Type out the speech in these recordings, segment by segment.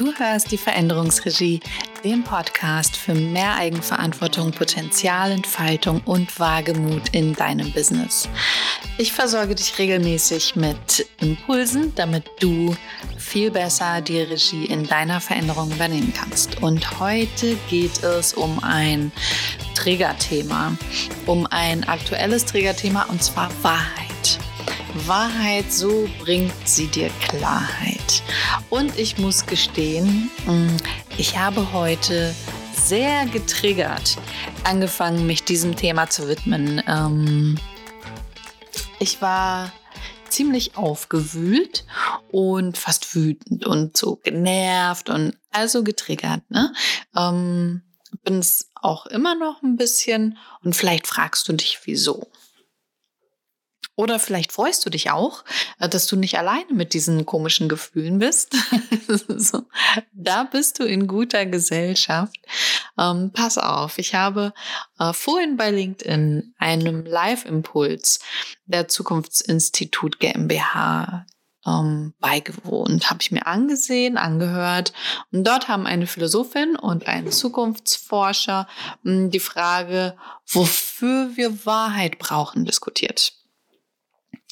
Du hörst die Veränderungsregie, den Podcast für mehr Eigenverantwortung, Potenzialentfaltung und Wagemut in deinem Business. Ich versorge dich regelmäßig mit Impulsen, damit du viel besser die Regie in deiner Veränderung übernehmen kannst. Und heute geht es um ein Triggerthema, um ein aktuelles Triggerthema und zwar Wahrheit. Wahrheit, so bringt sie dir Klarheit. Und ich muss gestehen, mm, ich habe heute sehr getriggert angefangen, mich diesem Thema zu widmen. Ähm, ich war ziemlich aufgewühlt und fast wütend und so genervt und also getriggert. Ne? Ähm, Bin es auch immer noch ein bisschen und vielleicht fragst du dich, wieso. Oder vielleicht freust du dich auch, äh, dass du nicht alleine mit diesen komischen Gefühlen bist. so, da bist du in guter Gesellschaft. Ähm, pass auf, ich habe äh, vorhin bei LinkedIn einem Live-Impuls der Zukunftsinstitut GmbH ähm, beigewohnt, habe ich mir angesehen, angehört. Und dort haben eine Philosophin und ein Zukunftsforscher mh, hm, die Frage, wofür wir Wahrheit brauchen, diskutiert.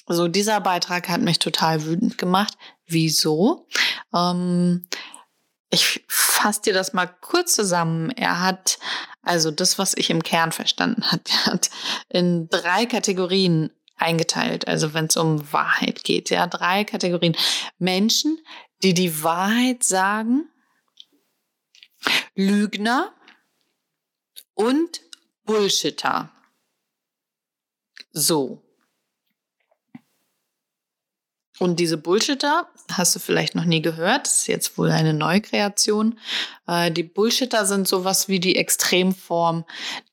So, dieser Beitrag hat mich total wütend gemacht. Wieso? Ähm, ich fasse dir das mal kurz zusammen. Er hat, also das, was ich im Kern verstanden hat, er hat in drei Kategorien eingeteilt. Also wenn es um Wahrheit geht, ja, drei Kategorien. Menschen, die die Wahrheit sagen, Lügner und Bullshitter. So. Und diese Bullshitter, hast du vielleicht noch nie gehört, ist jetzt wohl eine Neukreation. Äh, die Bullshitter sind sowas wie die Extremform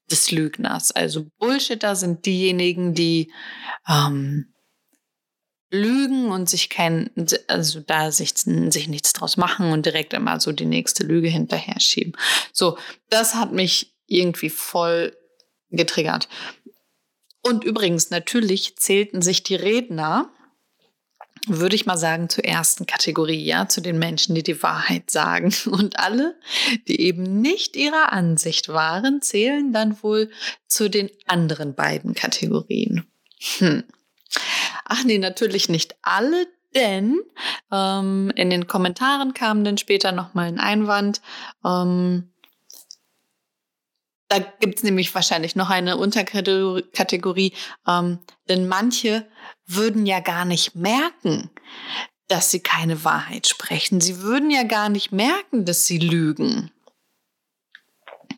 des Lügners. Also Bullshitter sind diejenigen, die ähm, lügen und sich kein, also da sich, sich nichts draus machen und direkt immer so die nächste Lüge hinterher schieben. So, das hat mich irgendwie voll getriggert. Und übrigens, natürlich zählten sich die Redner würde ich mal sagen, zur ersten Kategorie, ja, zu den Menschen, die die Wahrheit sagen. Und alle, die eben nicht ihrer Ansicht waren, zählen dann wohl zu den anderen beiden Kategorien. Hm. Ach nee, natürlich nicht alle, denn ähm, in den Kommentaren kam dann später nochmal ein Einwand. Ähm, da gibt es nämlich wahrscheinlich noch eine Unterkategorie, ähm, denn manche würden ja gar nicht merken, dass sie keine Wahrheit sprechen. Sie würden ja gar nicht merken, dass sie lügen.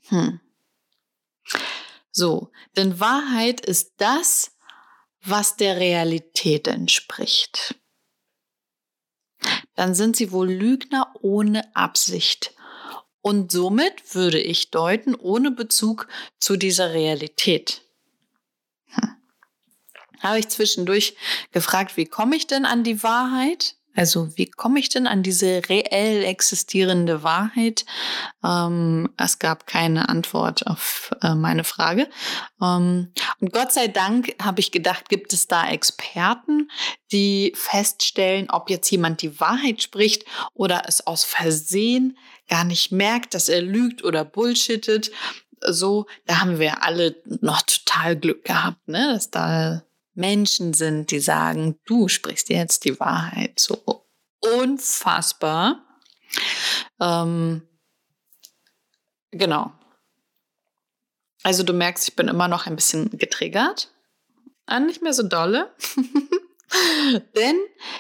Hm. So, denn Wahrheit ist das, was der Realität entspricht. Dann sind sie wohl Lügner ohne Absicht. Und somit würde ich deuten, ohne Bezug zu dieser Realität habe ich zwischendurch gefragt, wie komme ich denn an die Wahrheit? Also wie komme ich denn an diese reell existierende Wahrheit? Ähm, es gab keine Antwort auf äh, meine Frage. Ähm, und Gott sei Dank habe ich gedacht, gibt es da Experten, die feststellen, ob jetzt jemand die Wahrheit spricht oder es aus Versehen gar nicht merkt, dass er lügt oder bullshittet. So, da haben wir alle noch total Glück gehabt, ne, dass da Menschen sind, die sagen, du sprichst jetzt die Wahrheit. So unfassbar. Ähm, genau. Also du merkst, ich bin immer noch ein bisschen getriggert. Ah, nicht mehr so dolle. Denn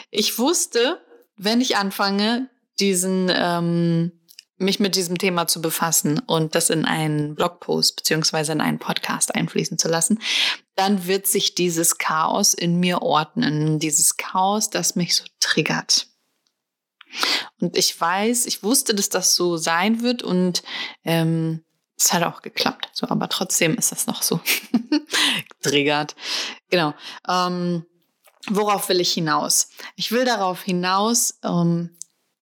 ich wusste, wenn ich anfange, diesen ähm, mich mit diesem Thema zu befassen und das in einen Blogpost beziehungsweise in einen Podcast einfließen zu lassen, dann wird sich dieses Chaos in mir ordnen. Dieses Chaos, das mich so triggert. Und ich weiß, ich wusste, dass das so sein wird und ähm, es hat auch geklappt. So, aber trotzdem ist das noch so triggert. Genau. Ähm, worauf will ich hinaus? Ich will darauf hinaus, ähm,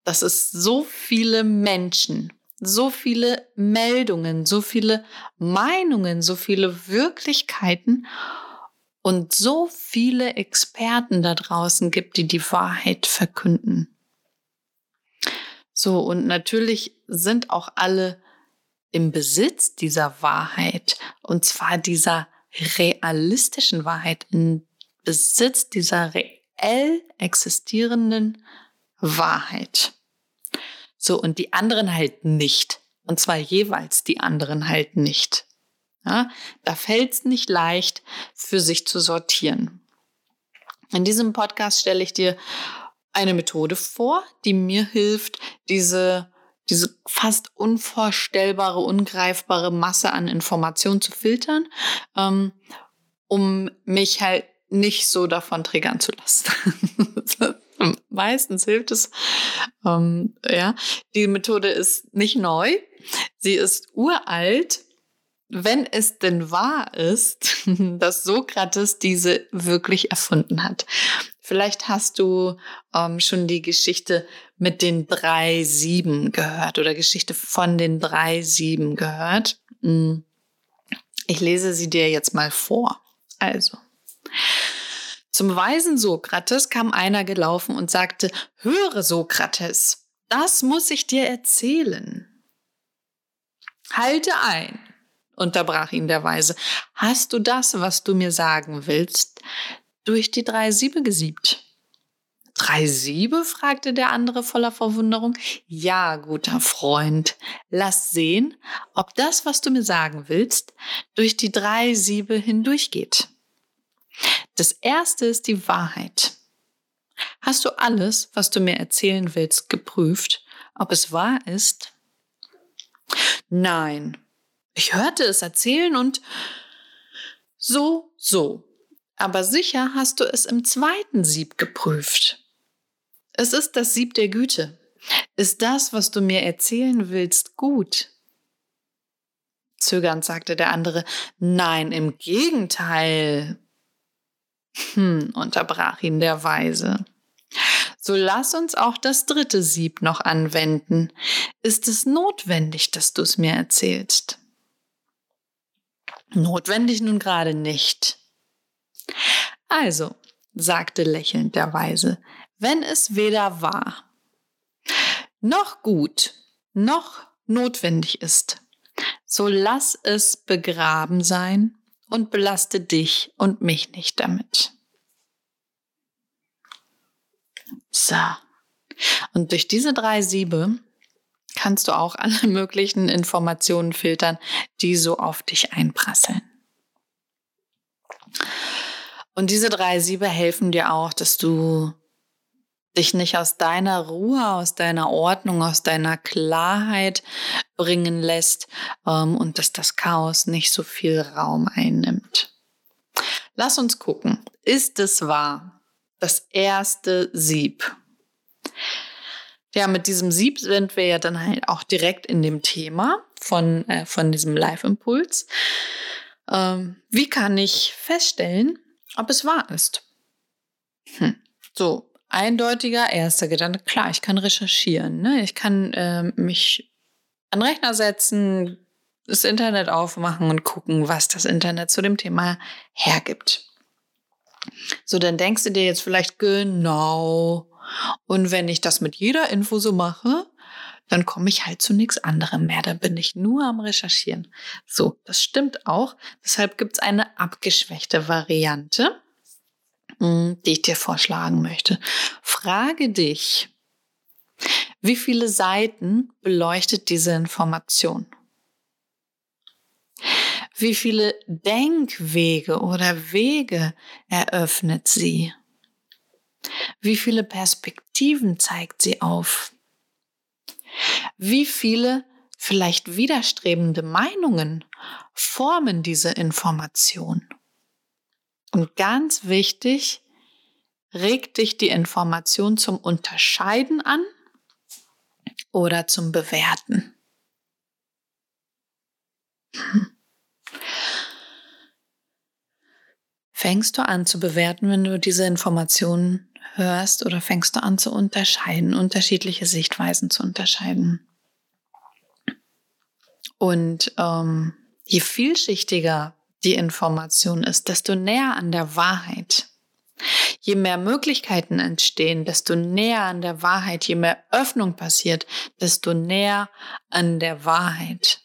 dass es so viele Menschen, so viele Meldungen, so viele Meinungen, so viele Wirklichkeiten und so viele Experten da draußen gibt, die die Wahrheit verkünden. So, und natürlich sind auch alle im Besitz dieser Wahrheit, und zwar dieser realistischen Wahrheit, im Besitz dieser reell existierenden Wahrheit. So, und die anderen halt nicht. Und zwar jeweils die anderen halt nicht. Ja, da fällt es nicht leicht, für sich zu sortieren. In diesem Podcast stelle ich dir eine Methode vor, die mir hilft, diese, diese fast unvorstellbare, ungreifbare Masse an Informationen zu filtern, ähm, um mich halt nicht so davon triggern zu lassen. Meistens hilft es. Ähm, ja, die Methode ist nicht neu. Sie ist uralt. Wenn es denn wahr ist, dass Sokrates diese wirklich erfunden hat. Vielleicht hast du ähm, schon die Geschichte mit den drei Sieben gehört oder Geschichte von den drei Sieben gehört. Hm. Ich lese sie dir jetzt mal vor. Also. Zum weisen Sokrates kam einer gelaufen und sagte, Höre, Sokrates, das muss ich dir erzählen. Halte ein, unterbrach ihn der Weise. Hast du das, was du mir sagen willst, durch die drei Siebe gesiebt. Drei Siebe? fragte der andere voller Verwunderung. Ja, guter Freund, lass sehen, ob das, was du mir sagen willst, durch die drei Siebe hindurchgeht. Das erste ist die Wahrheit. Hast du alles, was du mir erzählen willst, geprüft, ob es wahr ist? Nein. Ich hörte es erzählen und so, so. Aber sicher hast du es im zweiten Sieb geprüft. Es ist das Sieb der Güte. Ist das, was du mir erzählen willst, gut? Zögernd sagte der andere, nein, im Gegenteil. Hm, unterbrach ihn der Weise. So lass uns auch das dritte Sieb noch anwenden. Ist es notwendig, dass du es mir erzählst? Notwendig nun gerade nicht. Also, sagte lächelnd der Weise, wenn es weder wahr noch gut noch notwendig ist, so lass es begraben sein und belaste dich und mich nicht damit. So. Und durch diese drei Siebe kannst du auch alle möglichen Informationen filtern, die so auf dich einprasseln. Und diese drei Siebe helfen dir auch, dass du dich nicht aus deiner Ruhe, aus deiner Ordnung, aus deiner Klarheit bringen lässt ähm, und dass das Chaos nicht so viel Raum einnimmt. Lass uns gucken. Ist es wahr? Das erste Sieb. Ja, mit diesem Sieb sind wir ja dann halt auch direkt in dem Thema von, äh, von diesem Live-Impuls. Ähm, wie kann ich feststellen, ob es wahr ist. Hm. So, eindeutiger erster Gedanke. Klar, ich kann recherchieren. Ne? Ich kann äh, mich an den Rechner setzen, das Internet aufmachen und gucken, was das Internet zu dem Thema hergibt. So, dann denkst du dir jetzt vielleicht genau. Und wenn ich das mit jeder Info so mache, dann komme ich halt zu nichts anderem mehr. Dann bin ich nur am Recherchieren. So, das stimmt auch. Deshalb gibt es eine abgeschwächte Variante, die ich dir vorschlagen möchte. Frage dich, wie viele Seiten beleuchtet diese Information? Wie viele Denkwege oder Wege eröffnet sie? Wie viele Perspektiven zeigt sie auf? Wie viele vielleicht widerstrebende Meinungen formen diese Information? Und ganz wichtig, regt dich die Information zum Unterscheiden an oder zum Bewerten. Fängst du an zu bewerten, wenn du diese Informationen hörst oder fängst du an zu unterscheiden, unterschiedliche Sichtweisen zu unterscheiden. Und ähm, je vielschichtiger die Information ist, desto näher an der Wahrheit. Je mehr Möglichkeiten entstehen, desto näher an der Wahrheit, je mehr Öffnung passiert, desto näher an der Wahrheit.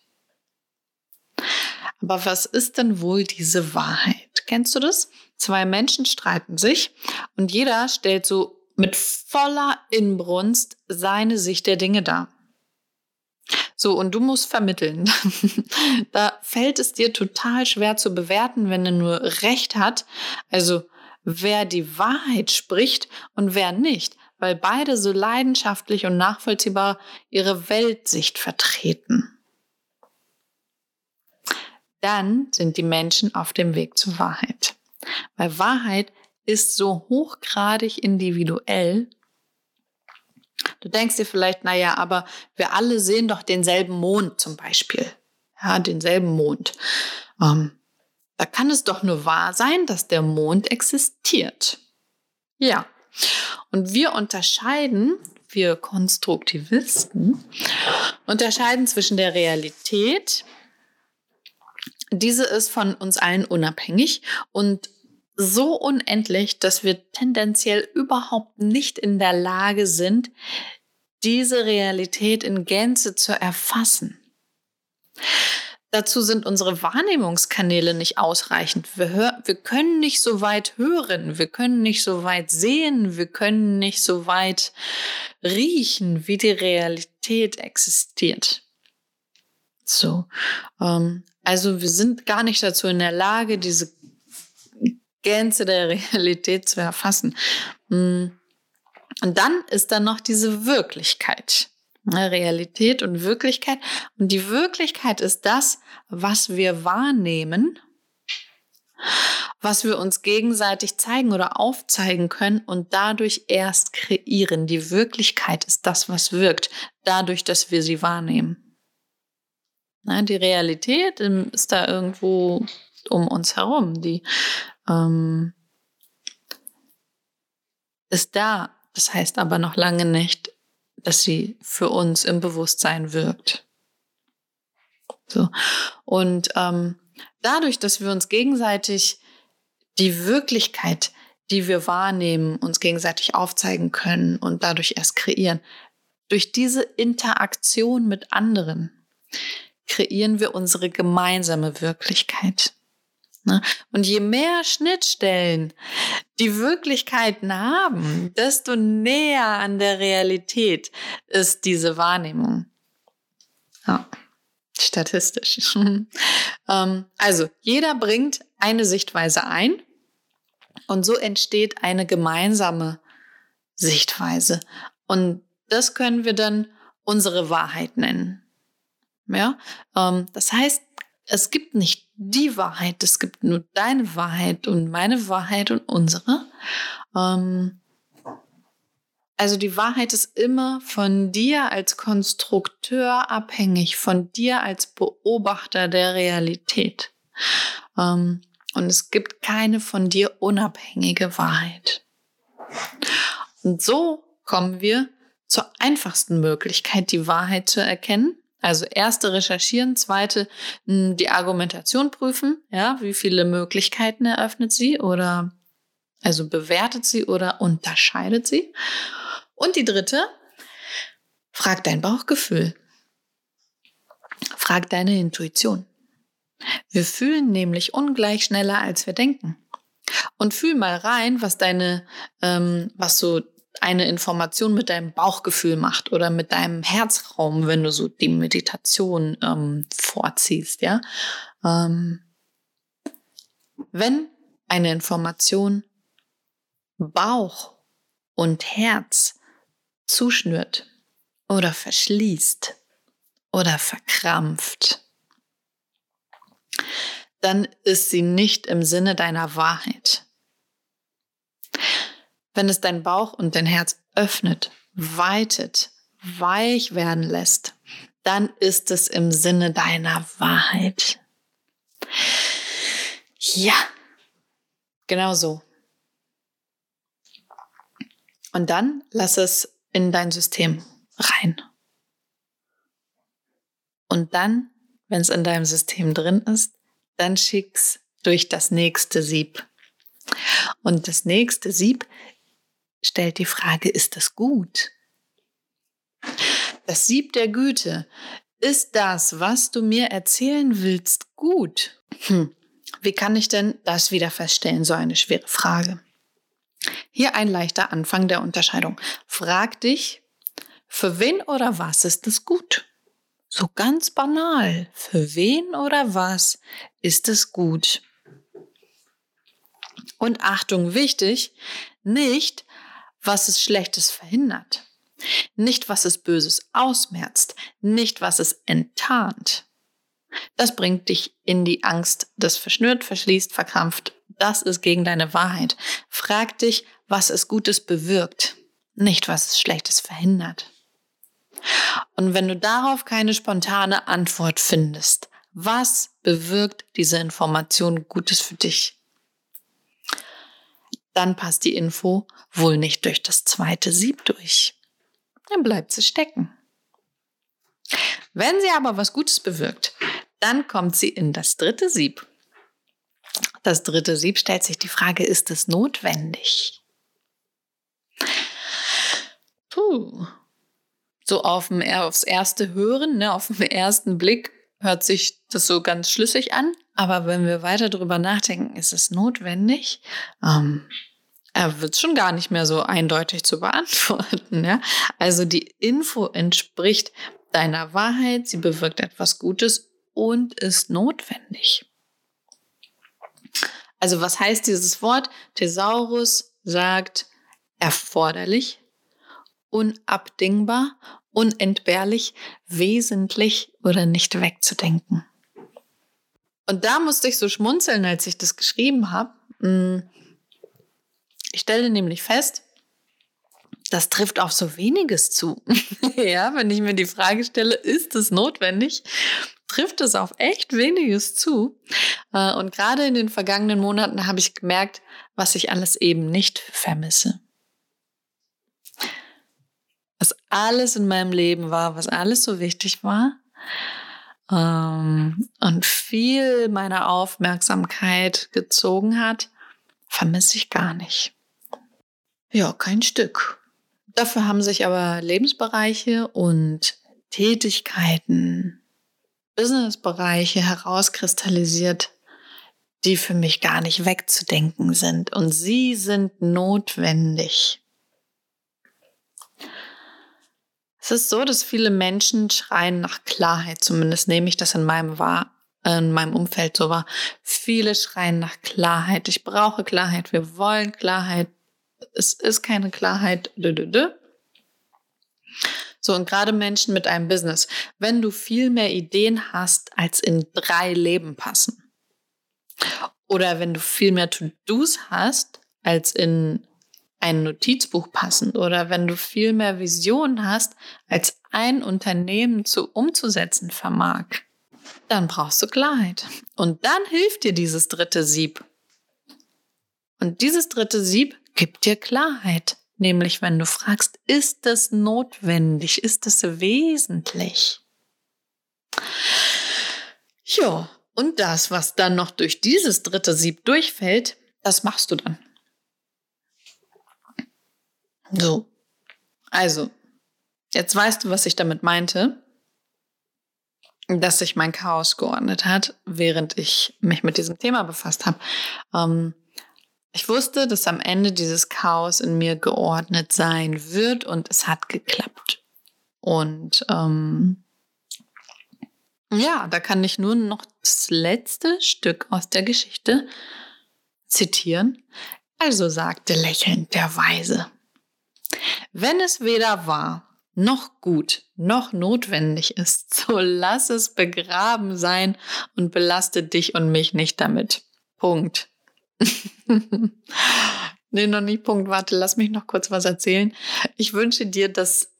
Aber was ist denn wohl diese Wahrheit? Kennst du das? Zwei Menschen streiten sich und jeder stellt so mit voller Inbrunst seine Sicht der Dinge dar. So, und du musst vermitteln. da fällt es dir total schwer zu bewerten, wenn er nur Recht hat. Also, wer die Wahrheit spricht und wer nicht, weil beide so leidenschaftlich und nachvollziehbar ihre Weltsicht vertreten. Dann sind die Menschen auf dem Weg zur Wahrheit. Weil Wahrheit ist so hochgradig individuell, Du denkst dir vielleicht, naja, aber wir alle sehen doch denselben Mond zum Beispiel. Ja, denselben Mond. Ähm, da kann es doch nur wahr sein, dass der Mond existiert. Ja. Und wir unterscheiden, wir Konstruktivisten, unterscheiden zwischen der Realität, diese ist von uns allen unabhängig und so unendlich, dass wir tendenziell überhaupt nicht in der Lage sind, diese Realität in Gänze zu erfassen. Dazu sind unsere Wahrnehmungskanäle nicht ausreichend. Wir, hör, wir können nicht so weit hören, wir können nicht so weit sehen, wir können nicht so weit riechen, wie die Realität existiert. So, ähm, also wir sind gar nicht dazu in der Lage, diese Gänze der Realität zu erfassen. Mm. Und dann ist da noch diese Wirklichkeit. Realität und Wirklichkeit. Und die Wirklichkeit ist das, was wir wahrnehmen, was wir uns gegenseitig zeigen oder aufzeigen können und dadurch erst kreieren. Die Wirklichkeit ist das, was wirkt, dadurch, dass wir sie wahrnehmen. Die Realität ist da irgendwo um uns herum. Die ähm, ist da. Das heißt aber noch lange nicht, dass sie für uns im Bewusstsein wirkt. So. Und ähm, dadurch, dass wir uns gegenseitig die Wirklichkeit, die wir wahrnehmen, uns gegenseitig aufzeigen können und dadurch erst kreieren, durch diese Interaktion mit anderen kreieren wir unsere gemeinsame Wirklichkeit. Ne? Und je mehr Schnittstellen die Wirklichkeiten haben, desto näher an der Realität ist diese Wahrnehmung. Ja, statistisch. Ähm, also, jeder bringt eine Sichtweise ein und so entsteht eine gemeinsame Sichtweise. Und das können wir dann unsere Wahrheit nennen. Ja, ähm, das heißt, es gibt nicht die Wahrheit, es gibt nur deine Wahrheit und meine Wahrheit und unsere. Ähm, also die Wahrheit ist immer von dir als Konstrukteur abhängig, von dir als Beobachter der Realität. Ähm, und es gibt keine von dir unabhängige Wahrheit. Und so kommen wir zur einfachsten Möglichkeit, die Wahrheit zu erkennen. Also erste recherchieren, zweite hm, die Argumentation prüfen, ja, wie viele Möglichkeiten eröffnet sie oder also bewertet sie oder unterscheidet sie. Und die dritte, frag dein Bauchgefühl. Frag deine Intuition. Wir fühlen nämlich ungleich schneller, als wir denken. Und fühl mal rein, was deine, ähm, was so eine Information mit deinem Bauchgefühl macht oder mit deinem Herzraum, wenn du so die Meditation ähm, vorziehst, ja. Ähm, wenn eine Information Bauch und Herz zuschnürt oder verschließt oder verkrampft, dann ist sie nicht im Sinne deiner Wahrheit. Wenn es dein Bauch und dein Herz öffnet, weitet, weich werden lässt, dann ist es im Sinne deiner Wahrheit. Ja, genau so. Und dann lass es in dein System rein. Und dann, wenn es in deinem System drin ist, dann schick's durch das nächste Sieb. Und das nächste Sieb stellt die Frage, ist das gut? Das Sieb der Güte. Ist das, was du mir erzählen willst, gut? Hm. Wie kann ich denn das wieder feststellen? So eine schwere Frage. Hier ein leichter Anfang der Unterscheidung. Frag dich, für wen oder was ist es gut? So ganz banal. Für wen oder was ist es gut? Und Achtung, wichtig, nicht, was es Schlechtes verhindert. Nicht, was es Böses ausmerzt. Nicht, was es enttarnt. Das bringt dich in die Angst, das verschnürt, verschließt, verkrampft. Das ist gegen deine Wahrheit. Frag dich, was es Gutes bewirkt, nicht was es Schlechtes verhindert. Und wenn du darauf keine spontane Antwort findest, was bewirkt diese Information Gutes für dich? Dann passt die Info wohl nicht durch das zweite Sieb durch. Dann bleibt sie stecken. Wenn sie aber was Gutes bewirkt, dann kommt sie in das dritte Sieb. Das dritte Sieb stellt sich die Frage, ist es notwendig? Puh, so auf dem, aufs erste Hören, ne, auf den ersten Blick hört sich das so ganz schlüssig an. Aber wenn wir weiter drüber nachdenken, ist es notwendig? Ähm, er wird schon gar nicht mehr so eindeutig zu beantworten. Ja? Also die Info entspricht deiner Wahrheit, sie bewirkt etwas Gutes und ist notwendig. Also was heißt dieses Wort? Thesaurus sagt erforderlich, unabdingbar, unentbehrlich, wesentlich oder nicht wegzudenken. Und da musste ich so schmunzeln, als ich das geschrieben habe. Hm. Ich stelle nämlich fest, das trifft auf so weniges zu. ja, wenn ich mir die Frage stelle, ist es notwendig, trifft es auf echt weniges zu. Äh, und gerade in den vergangenen Monaten habe ich gemerkt, was ich alles eben nicht vermisse was alles in meinem Leben war, was alles so wichtig war. Ähm, und viel meiner Aufmerksamkeit gezogen hat, vermisse ich gar nicht. Ja, kein Stück. Dafür haben sich aber Lebensbereiche und Tätigkeiten, Businessbereiche herauskristallisiert, die für mich gar nicht wegzudenken sind. Und sie sind notwendig. Es ist so, dass viele Menschen schreien nach Klarheit. Zumindest nehme ich das in meinem wahr, in meinem Umfeld so wahr. Viele schreien nach Klarheit. Ich brauche Klarheit. Wir wollen Klarheit. Es ist keine Klarheit. So, und gerade Menschen mit einem Business. Wenn du viel mehr Ideen hast, als in drei Leben passen. Oder wenn du viel mehr To-Dos hast, als in ein Notizbuch passen oder wenn du viel mehr Visionen hast, als ein Unternehmen zu umzusetzen vermag, dann brauchst du Klarheit. Und dann hilft dir dieses dritte Sieb. Und dieses dritte Sieb gibt dir Klarheit. Nämlich, wenn du fragst, ist das notwendig? Ist das wesentlich? Ja, und das, was dann noch durch dieses dritte Sieb durchfällt, das machst du dann. So. Also, jetzt weißt du, was ich damit meinte, dass sich mein Chaos geordnet hat, während ich mich mit diesem Thema befasst habe. Ähm, ich wusste, dass am Ende dieses Chaos in mir geordnet sein wird und es hat geklappt. Und ähm, ja, da kann ich nur noch das letzte Stück aus der Geschichte zitieren. Also sagte lächelnd der Weise. Wenn es weder wahr noch gut noch notwendig ist, so lass es begraben sein und belaste dich und mich nicht damit. Punkt. nee, noch nicht Punkt. Warte, lass mich noch kurz was erzählen. Ich wünsche dir, dass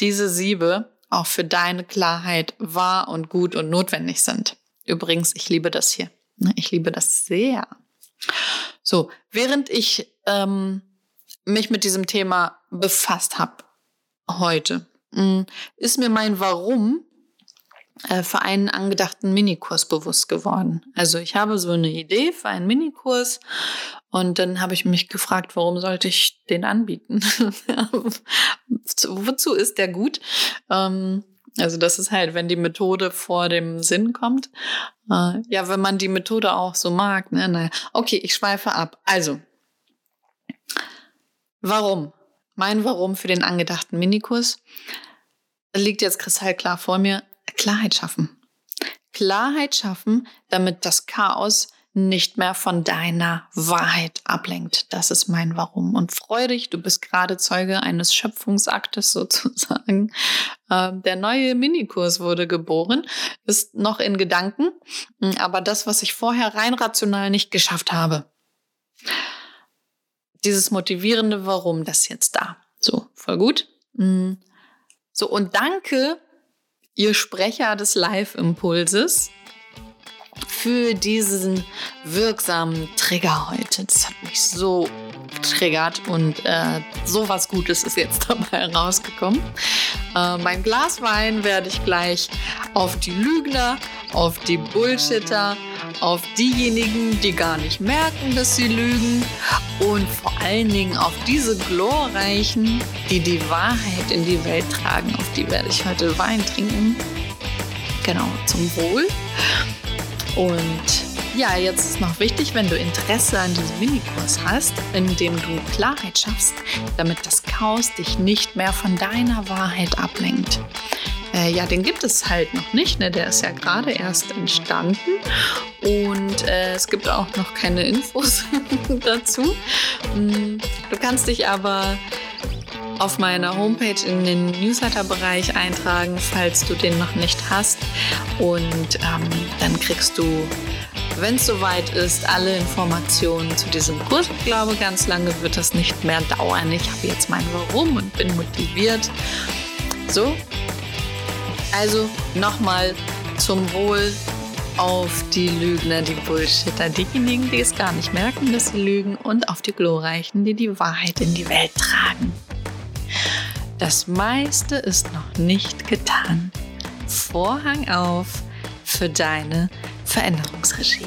diese Siebe auch für deine Klarheit wahr und gut und notwendig sind. Übrigens, ich liebe das hier. Ich liebe das sehr. So, während ich ähm, mich mit diesem Thema befasst habe heute, mm, ist mir mein Warum äh, für einen angedachten Minikurs bewusst geworden. Also ich habe so eine Idee für einen Minikurs und dann habe ich mich gefragt, warum sollte ich den anbieten? Wozu ist der gut? Ähm, also das ist halt, wenn die Methode vor dem Sinn kommt. Äh, ja, wenn man die Methode auch so mag. Ne? Okay, ich schweife ab. Also, warum? Mein Warum für den angedachten Minikurs liegt jetzt kristallklar vor mir. Klarheit schaffen. Klarheit schaffen, damit das Chaos nicht mehr von deiner Wahrheit ablenkt. Das ist mein Warum. Und freu dich, du bist gerade Zeuge eines Schöpfungsaktes sozusagen. Ähm, der neue Minikurs wurde geboren, ist noch in Gedanken, aber das, was ich vorher rein rational nicht geschafft habe, dieses motivierende Warum, das ist jetzt da. So, voll gut. Hm. So, und danke, ihr Sprecher des Live-Impulses für diesen wirksamen Trigger heute. Das hat mich so getriggert und äh, so was Gutes ist jetzt dabei rausgekommen. Äh, mein Glas Wein werde ich gleich auf die Lügner, auf die Bullshitter, auf diejenigen, die gar nicht merken, dass sie lügen und vor allen Dingen auf diese Glorreichen, die die Wahrheit in die Welt tragen. Auf die werde ich heute Wein trinken. Genau, zum Wohl. Und ja, jetzt ist noch wichtig, wenn du Interesse an diesem Minikurs hast, in dem du Klarheit schaffst, damit das Chaos dich nicht mehr von deiner Wahrheit ablenkt. Äh, ja, den gibt es halt noch nicht, ne? der ist ja gerade erst entstanden und äh, es gibt auch noch keine Infos dazu. Mm, du kannst dich aber auf meiner Homepage in den Newsletter-Bereich eintragen, falls du den noch nicht hast. Und ähm, dann kriegst du, wenn es soweit ist, alle Informationen zu diesem Kurs. Ich glaube, ganz lange wird das nicht mehr dauern. Ich habe jetzt mein Warum und bin motiviert. So, also nochmal zum Wohl auf die Lügner, die Bullshitter, diejenigen, die es gar nicht merken, dass sie lügen, und auf die Glorreichen, die die Wahrheit in die Welt tragen. Das meiste ist noch nicht getan. Vorhang auf für deine Veränderungsregie.